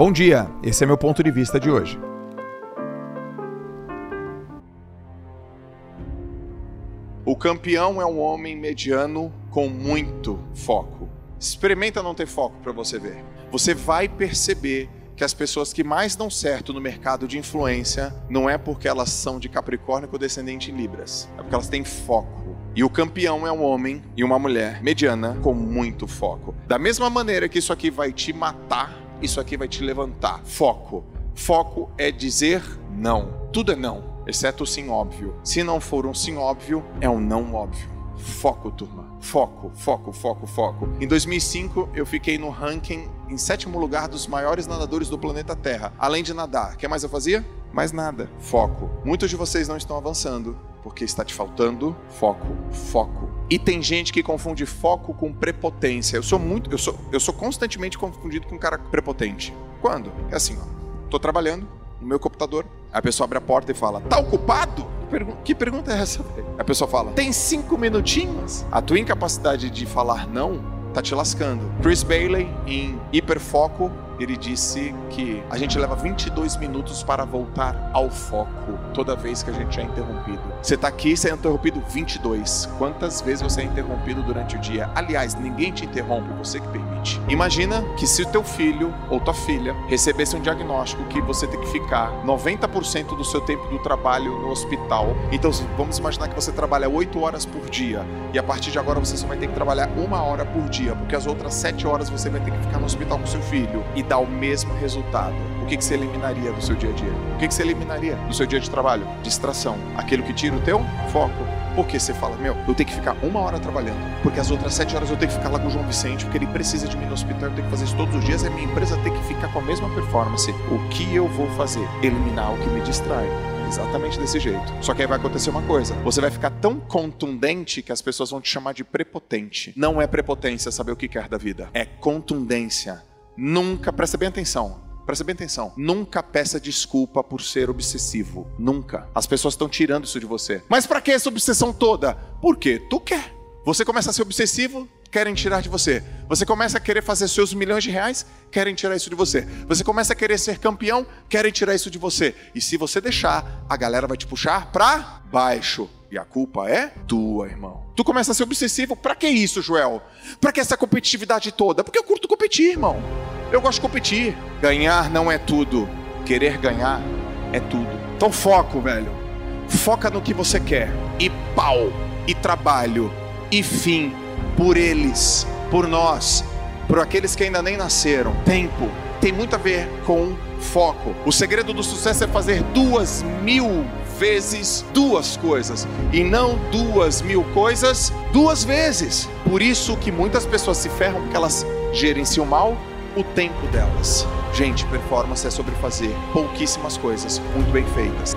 Bom dia, esse é meu ponto de vista de hoje. O campeão é um homem mediano com muito foco. Experimenta não ter foco para você ver. Você vai perceber que as pessoas que mais dão certo no mercado de influência não é porque elas são de Capricórnio ou descendente em Libras, é porque elas têm foco. E o campeão é um homem e uma mulher mediana com muito foco. Da mesma maneira que isso aqui vai te matar, isso aqui vai te levantar. Foco. Foco é dizer não. Tudo é não, exceto o sim óbvio. Se não for um sim óbvio, é um não óbvio. Foco, turma. Foco, foco, foco, foco. Em 2005, eu fiquei no ranking em sétimo lugar dos maiores nadadores do planeta Terra. Além de nadar, o que mais eu fazia? Mais nada. Foco. Muitos de vocês não estão avançando porque está te faltando foco, foco. E tem gente que confunde foco com prepotência. Eu sou muito, eu sou, eu sou constantemente confundido com um cara prepotente. Quando? É assim, ó. Tô trabalhando no meu computador, a pessoa abre a porta e fala: "Tá ocupado?" Que pergunta é essa? A pessoa fala: "Tem cinco minutinhos?" A tua incapacidade de falar não tá te lascando. Chris Bailey em Hiperfoco ele disse que a gente leva 22 minutos para voltar ao foco toda vez que a gente é interrompido. Você está aqui, você é interrompido 22. Quantas vezes você é interrompido durante o dia? Aliás, ninguém te interrompe, você que permite. Imagina que se o teu filho ou tua filha recebesse um diagnóstico que você tem que ficar 90% do seu tempo do trabalho no hospital. Então, vamos imaginar que você trabalha 8 horas por dia e a partir de agora você só vai ter que trabalhar uma hora por dia, porque as outras 7 horas você vai ter que ficar no hospital com seu filho. E dá o mesmo resultado, o que, que você eliminaria do seu dia a dia? O que, que você eliminaria do seu dia de trabalho? Distração. Aquilo que tira o teu foco. Porque você fala, meu, eu tenho que ficar uma hora trabalhando, porque as outras sete horas eu tenho que ficar lá com o João Vicente, porque ele precisa de mim no hospital, eu tenho que fazer isso todos os dias, a minha empresa tem que ficar com a mesma performance. O que eu vou fazer? Eliminar o que me distrai exatamente desse jeito. Só que aí vai acontecer uma coisa: você vai ficar tão contundente que as pessoas vão te chamar de prepotente. Não é prepotência saber o que quer da vida, é contundência. Nunca, presta bem atenção. Presta bem atenção. Nunca peça desculpa por ser obsessivo. Nunca. As pessoas estão tirando isso de você. Mas para que essa obsessão toda? Porque tu quer. Você começa a ser obsessivo, querem tirar de você. Você começa a querer fazer seus milhões de reais, querem tirar isso de você. Você começa a querer ser campeão, querem tirar isso de você. E se você deixar, a galera vai te puxar para baixo. E a culpa é tua, irmão. Tu começa a ser obsessivo. Para que isso, Joel? Para que essa competitividade toda? Porque eu curto competir, irmão. Eu gosto de competir. Ganhar não é tudo. Querer ganhar é tudo. Então foco, velho. Foca no que você quer. E pau. E trabalho. E fim. Por eles. Por nós. Por aqueles que ainda nem nasceram. Tempo. Tem muito a ver com foco. O segredo do sucesso é fazer duas mil vezes duas coisas e não duas mil coisas duas vezes. Por isso que muitas pessoas se ferram porque elas gerenciam mal o tempo delas. Gente, performance é sobre fazer pouquíssimas coisas muito bem feitas.